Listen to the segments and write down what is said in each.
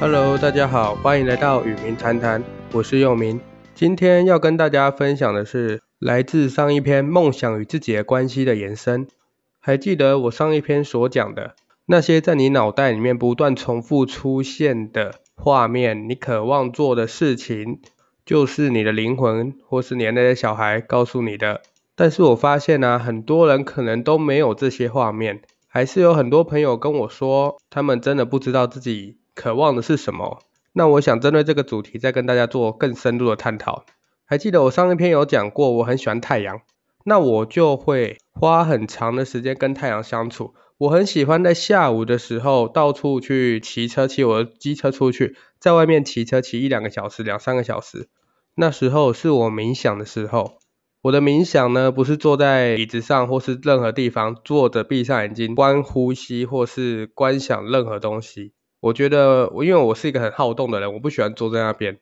Hello，大家好，欢迎来到与民谈谈，我是佑民。今天要跟大家分享的是来自上一篇梦想与自己的关系的延伸。还记得我上一篇所讲的那些在你脑袋里面不断重复出现的画面，你渴望做的事情，就是你的灵魂或是你的小孩告诉你的。但是我发现呢、啊，很多人可能都没有这些画面，还是有很多朋友跟我说，他们真的不知道自己渴望的是什么。那我想针对这个主题，再跟大家做更深入的探讨。还记得我上一篇有讲过，我很喜欢太阳，那我就会花很长的时间跟太阳相处。我很喜欢在下午的时候到处去骑车，骑我的机车出去，在外面骑车骑一两个小时，两三个小时。那时候是我冥想的时候。我的冥想呢，不是坐在椅子上或是任何地方坐着闭上眼睛观呼吸或是观想任何东西。我觉得，因为我是一个很好动的人，我不喜欢坐在那边。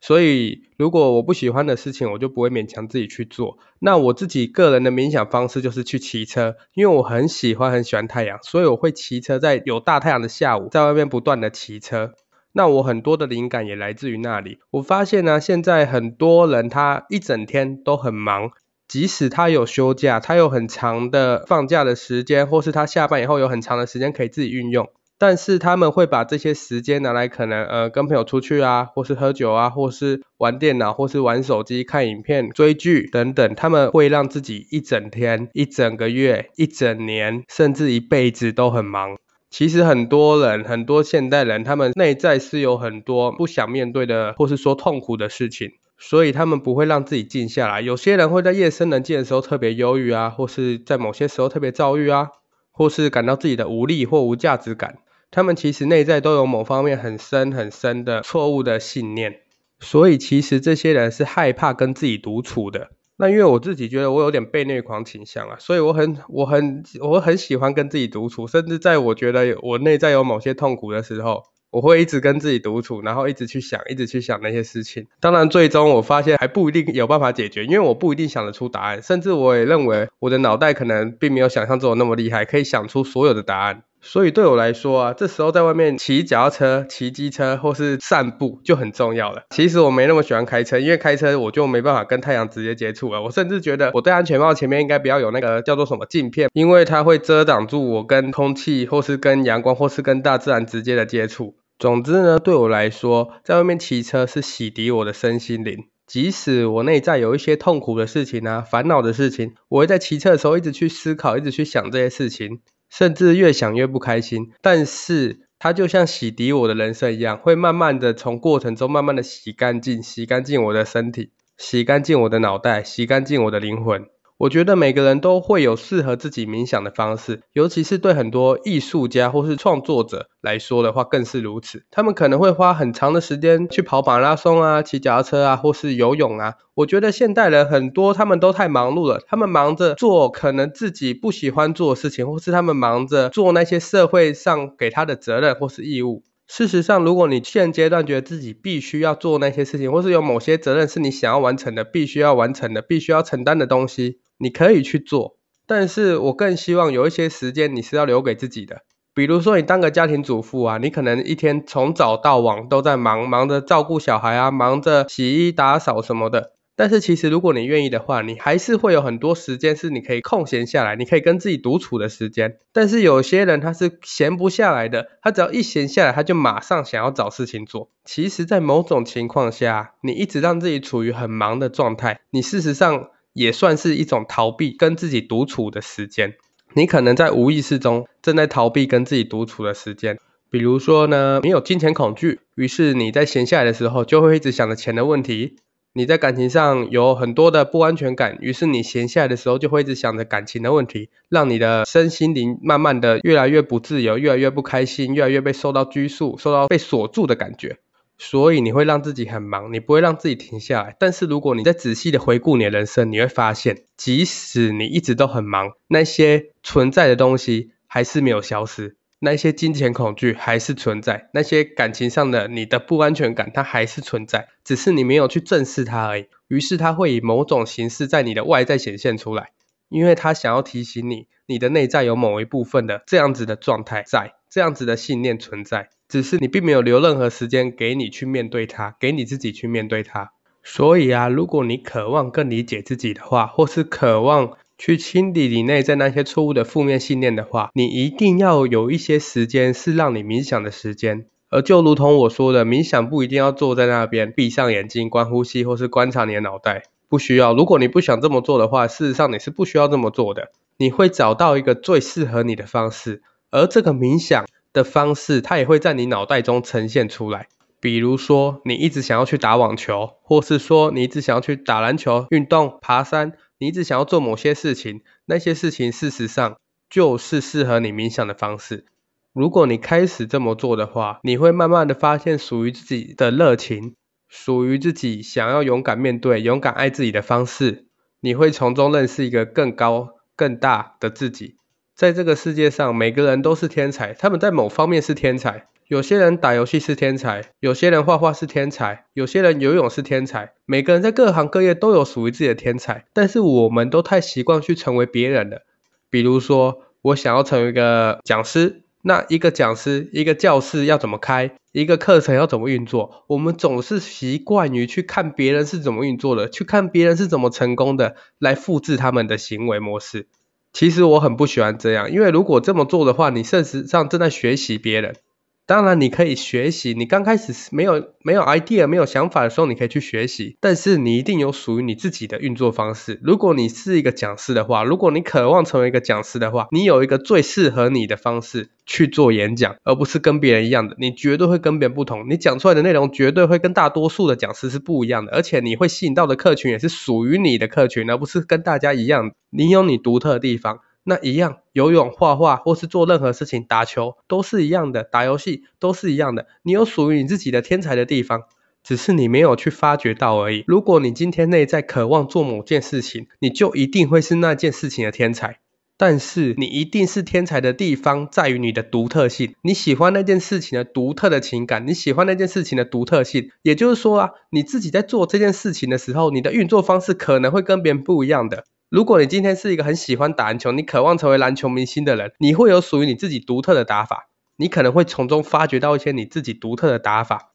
所以，如果我不喜欢的事情，我就不会勉强自己去做。那我自己个人的冥想方式就是去骑车，因为我很喜欢很喜欢太阳，所以我会骑车在有大太阳的下午，在外面不断的骑车。那我很多的灵感也来自于那里。我发现呢，现在很多人他一整天都很忙，即使他有休假，他有很长的放假的时间，或是他下班以后有很长的时间可以自己运用，但是他们会把这些时间拿来可能呃跟朋友出去啊，或是喝酒啊，或是玩电脑，或是玩手机、看影片、追剧等等，他们会让自己一整天、一整个月、一整年，甚至一辈子都很忙。其实很多人，很多现代人，他们内在是有很多不想面对的，或是说痛苦的事情，所以他们不会让自己静下来。有些人会在夜深人静的时候特别忧郁啊，或是在某些时候特别躁郁啊，或是感到自己的无力或无价值感。他们其实内在都有某方面很深很深的错误的信念，所以其实这些人是害怕跟自己独处的。那因为我自己觉得我有点被虐狂倾向啊，所以我很我很我很喜欢跟自己独处，甚至在我觉得我内在有某些痛苦的时候，我会一直跟自己独处，然后一直去想，一直去想那些事情。当然，最终我发现还不一定有办法解决，因为我不一定想得出答案，甚至我也认为我的脑袋可能并没有想象中那么厉害，可以想出所有的答案。所以对我来说啊，这时候在外面骑脚踏车、骑机车或是散步就很重要了。其实我没那么喜欢开车，因为开车我就没办法跟太阳直接接触了。我甚至觉得我戴安全帽前面应该不要有那个叫做什么镜片，因为它会遮挡住我跟空气或是跟阳光或是跟大自然直接的接触。总之呢，对我来说，在外面骑车是洗涤我的身心灵。即使我内在有一些痛苦的事情啊、烦恼的事情，我会在骑车的时候一直去思考，一直去想这些事情。甚至越想越不开心，但是它就像洗涤我的人生一样，会慢慢的从过程中慢慢的洗干净，洗干净我的身体，洗干净我的脑袋，洗干净我的灵魂。我觉得每个人都会有适合自己冥想的方式，尤其是对很多艺术家或是创作者来说的话，更是如此。他们可能会花很长的时间去跑马拉松啊、骑脚踏车啊，或是游泳啊。我觉得现代人很多，他们都太忙碌了，他们忙着做可能自己不喜欢做的事情，或是他们忙着做那些社会上给他的责任或是义务。事实上，如果你现阶段觉得自己必须要做那些事情，或是有某些责任是你想要完成的、必须要完成的、必须要承担的东西，你可以去做。但是我更希望有一些时间你是要留给自己的。比如说，你当个家庭主妇啊，你可能一天从早到晚都在忙，忙着照顾小孩啊，忙着洗衣打扫什么的。但是其实，如果你愿意的话，你还是会有很多时间是你可以空闲下来，你可以跟自己独处的时间。但是有些人他是闲不下来的，他只要一闲下来，他就马上想要找事情做。其实，在某种情况下，你一直让自己处于很忙的状态，你事实上也算是一种逃避跟自己独处的时间。你可能在无意识中正在逃避跟自己独处的时间。比如说呢，你有金钱恐惧，于是你在闲下来的时候，就会一直想着钱的问题。你在感情上有很多的不安全感，于是你闲下来的时候就会一直想着感情的问题，让你的身心灵慢慢的越来越不自由，越来越不开心，越来越被受到拘束，受到被锁住的感觉。所以你会让自己很忙，你不会让自己停下来。但是如果你在仔细的回顾你的人生，你会发现，即使你一直都很忙，那些存在的东西还是没有消失。那些金钱恐惧还是存在，那些感情上的你的不安全感，它还是存在，只是你没有去正视它而已。于是它会以某种形式在你的外在显现出来，因为它想要提醒你，你的内在有某一部分的这样子的状态在，这样子的信念存在。只是你并没有留任何时间给你去面对它，给你自己去面对它。所以啊，如果你渴望更理解自己的话，或是渴望去清理你内在那些错误的负面信念的话，你一定要有一些时间是让你冥想的时间。而就如同我说的，冥想不一定要坐在那边闭上眼睛观呼吸，或是观察你的脑袋，不需要。如果你不想这么做的话，事实上你是不需要这么做的。你会找到一个最适合你的方式，而这个冥想的方式，它也会在你脑袋中呈现出来。比如说，你一直想要去打网球，或是说你一直想要去打篮球、运动、爬山，你一直想要做某些事情，那些事情事实上就是适合你冥想的方式。如果你开始这么做的话，你会慢慢的发现属于自己的热情，属于自己想要勇敢面对、勇敢爱自己的方式。你会从中认识一个更高、更大的自己。在这个世界上，每个人都是天才，他们在某方面是天才。有些人打游戏是天才，有些人画画是天才，有些人游泳是天才。每个人在各行各业都有属于自己的天才，但是我们都太习惯去成为别人了。比如说，我想要成为一个讲师，那一个讲师，一个教室要怎么开，一个课程要怎么运作，我们总是习惯于去看别人是怎么运作的，去看别人是怎么成功的，来复制他们的行为模式。其实我很不喜欢这样，因为如果这么做的话，你事实上正在学习别人。当然，你可以学习。你刚开始没有没有 idea、没有想法的时候，你可以去学习。但是你一定有属于你自己的运作方式。如果你是一个讲师的话，如果你渴望成为一个讲师的话，你有一个最适合你的方式去做演讲，而不是跟别人一样的。你绝对会跟别人不同，你讲出来的内容绝对会跟大多数的讲师是不一样的。而且你会吸引到的客群也是属于你的客群，而不是跟大家一样。你有你独特的地方。那一样，游泳、画画，或是做任何事情，打球都是一样的，打游戏都是一样的。你有属于你自己的天才的地方，只是你没有去发掘到而已。如果你今天内在渴望做某件事情，你就一定会是那件事情的天才。但是你一定是天才的地方在于你的独特性，你喜欢那件事情的独特的情感，你喜欢那件事情的独特性。也就是说啊，你自己在做这件事情的时候，你的运作方式可能会跟别人不一样的。如果你今天是一个很喜欢打篮球，你渴望成为篮球明星的人，你会有属于你自己独特的打法，你可能会从中发掘到一些你自己独特的打法，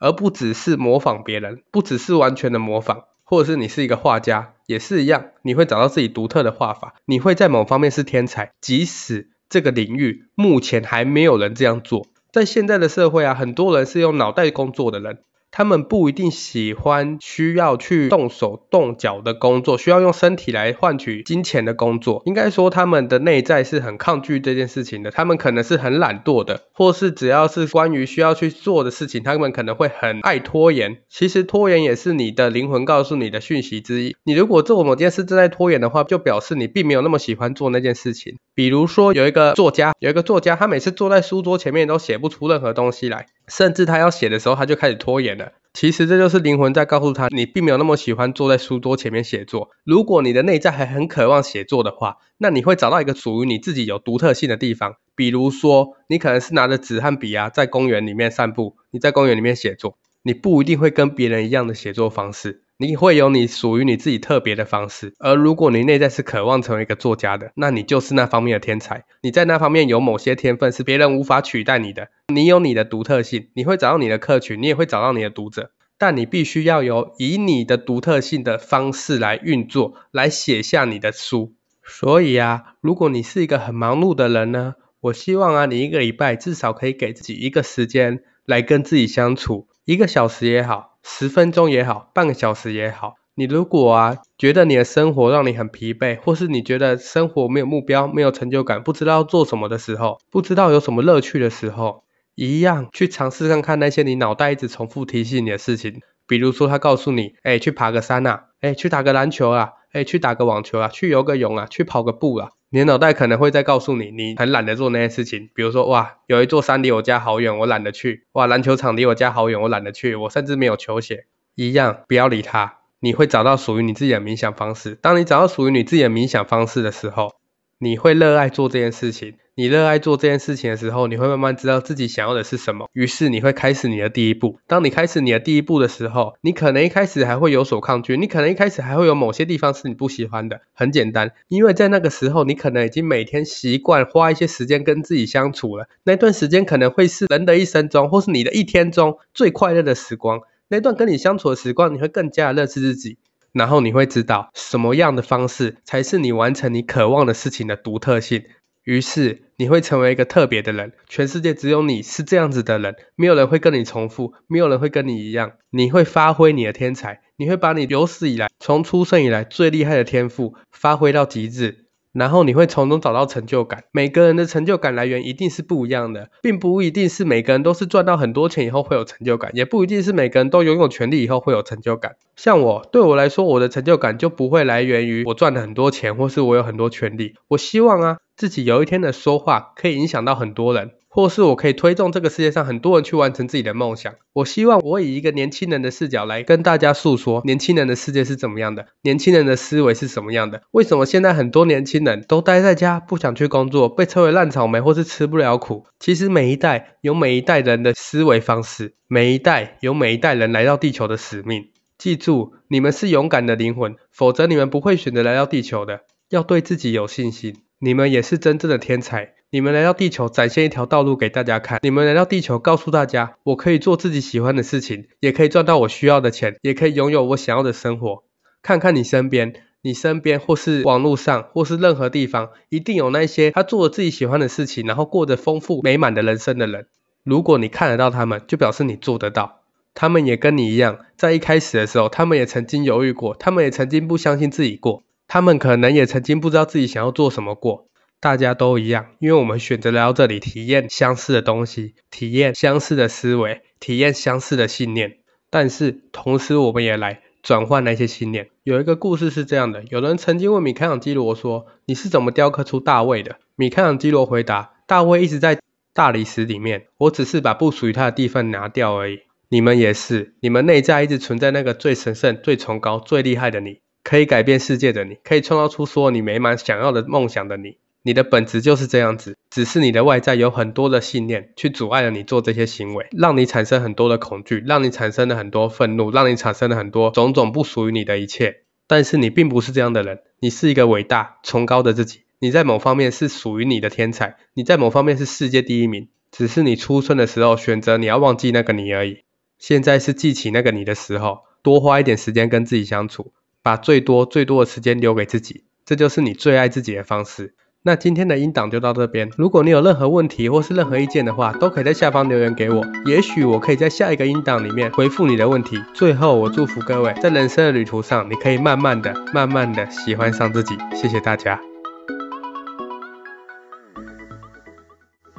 而不只是模仿别人，不只是完全的模仿，或者是你是一个画家，也是一样，你会找到自己独特的画法，你会在某方面是天才，即使这个领域目前还没有人这样做，在现在的社会啊，很多人是用脑袋工作的人。他们不一定喜欢需要去动手动脚的工作，需要用身体来换取金钱的工作。应该说，他们的内在是很抗拒这件事情的。他们可能是很懒惰的，或是只要是关于需要去做的事情，他们可能会很爱拖延。其实拖延也是你的灵魂告诉你的讯息之一。你如果做某件事正在拖延的话，就表示你并没有那么喜欢做那件事情。比如说，有一个作家，有一个作家，他每次坐在书桌前面都写不出任何东西来。甚至他要写的时候，他就开始拖延了。其实这就是灵魂在告诉他，你并没有那么喜欢坐在书桌前面写作。如果你的内在还很渴望写作的话，那你会找到一个属于你自己有独特性的地方。比如说，你可能是拿着纸和笔啊，在公园里面散步，你在公园里面写作，你不一定会跟别人一样的写作方式。你会有你属于你自己特别的方式，而如果你内在是渴望成为一个作家的，那你就是那方面的天才。你在那方面有某些天分是别人无法取代你的，你有你的独特性，你会找到你的客群，你也会找到你的读者，但你必须要有以你的独特性的方式来运作，来写下你的书。所以啊，如果你是一个很忙碌的人呢，我希望啊，你一个礼拜至少可以给自己一个时间来跟自己相处，一个小时也好。十分钟也好，半个小时也好，你如果啊觉得你的生活让你很疲惫，或是你觉得生活没有目标、没有成就感，不知道要做什么的时候，不知道有什么乐趣的时候，一样去尝试看看那些你脑袋一直重复提醒你的事情，比如说他告诉你，哎，去爬个山啊，哎，去打个篮球啊，哎，去打个网球啊，去游个泳啊，去跑个步啊。你的脑袋可能会在告诉你，你很懒得做那些事情，比如说，哇，有一座山离我家好远，我懒得去；哇，篮球场离我家好远，我懒得去，我甚至没有球鞋。一样，不要理它。你会找到属于你自己的冥想方式。当你找到属于你自己的冥想方式的时候，你会热爱做这件事情，你热爱做这件事情的时候，你会慢慢知道自己想要的是什么，于是你会开始你的第一步。当你开始你的第一步的时候，你可能一开始还会有所抗拒，你可能一开始还会有某些地方是你不喜欢的。很简单，因为在那个时候，你可能已经每天习惯花一些时间跟自己相处了。那段时间可能会是人的一生中，或是你的一天中最快乐的时光。那段跟你相处的时光，你会更加认识自己，然后你会知道什么样的方式才是你完成你渴望的事情的独特性。于是你会成为一个特别的人，全世界只有你是这样子的人，没有人会跟你重复，没有人会跟你一样。你会发挥你的天才，你会把你有史以来从出生以来最厉害的天赋发挥到极致。然后你会从中找到成就感。每个人的成就感来源一定是不一样的，并不一定是每个人都是赚到很多钱以后会有成就感，也不一定是每个人都拥有权利以后会有成就感。像我，对我来说，我的成就感就不会来源于我赚了很多钱，或是我有很多权利。我希望啊，自己有一天的说话可以影响到很多人。或是我可以推动这个世界上很多人去完成自己的梦想。我希望我以一个年轻人的视角来跟大家诉说，年轻人的世界是怎么样的，年轻人的思维是什么样的。为什么现在很多年轻人都待在家，不想去工作，被称为烂草莓，或是吃不了苦？其实每一代有每一代人的思维方式，每一代有每一代人来到地球的使命。记住，你们是勇敢的灵魂，否则你们不会选择来到地球的。要对自己有信心，你们也是真正的天才。你们来到地球，展现一条道路给大家看。你们来到地球，告诉大家，我可以做自己喜欢的事情，也可以赚到我需要的钱，也可以拥有我想要的生活。看看你身边，你身边或是网络上，或是任何地方，一定有那些他做了自己喜欢的事情，然后过着丰富美满的人生的人。如果你看得到他们，就表示你做得到。他们也跟你一样，在一开始的时候，他们也曾经犹豫过，他们也曾经不相信自己过，他们可能也曾经不知道自己想要做什么过。大家都一样，因为我们选择来到这里体验相似的东西，体验相似的思维，体验相似的信念。但是同时，我们也来转换那些信念。有一个故事是这样的：有人曾经问米开朗基罗说：“你是怎么雕刻出大卫的？”米开朗基罗回答：“大卫一直在大理石里面，我只是把不属于他的地方拿掉而已。你们也是，你们内在一直存在那个最神圣、最崇高、最厉害的你，可以改变世界的你，可以创造出所有你美满想要的梦想的你。”你的本质就是这样子，只是你的外在有很多的信念去阻碍了你做这些行为，让你产生很多的恐惧，让你产生了很多愤怒，让你产生了很多种种不属于你的一切。但是你并不是这样的人，你是一个伟大崇高的自己，你在某方面是属于你的天才，你在某方面是世界第一名，只是你出生的时候选择你要忘记那个你而已。现在是记起那个你的时候，多花一点时间跟自己相处，把最多最多的时间留给自己，这就是你最爱自己的方式。那今天的音档就到这边。如果你有任何问题或是任何意见的话，都可以在下方留言给我。也许我可以在下一个音档里面回复你的问题。最后，我祝福各位在人生的旅途上，你可以慢慢的、慢慢的喜欢上自己。谢谢大家。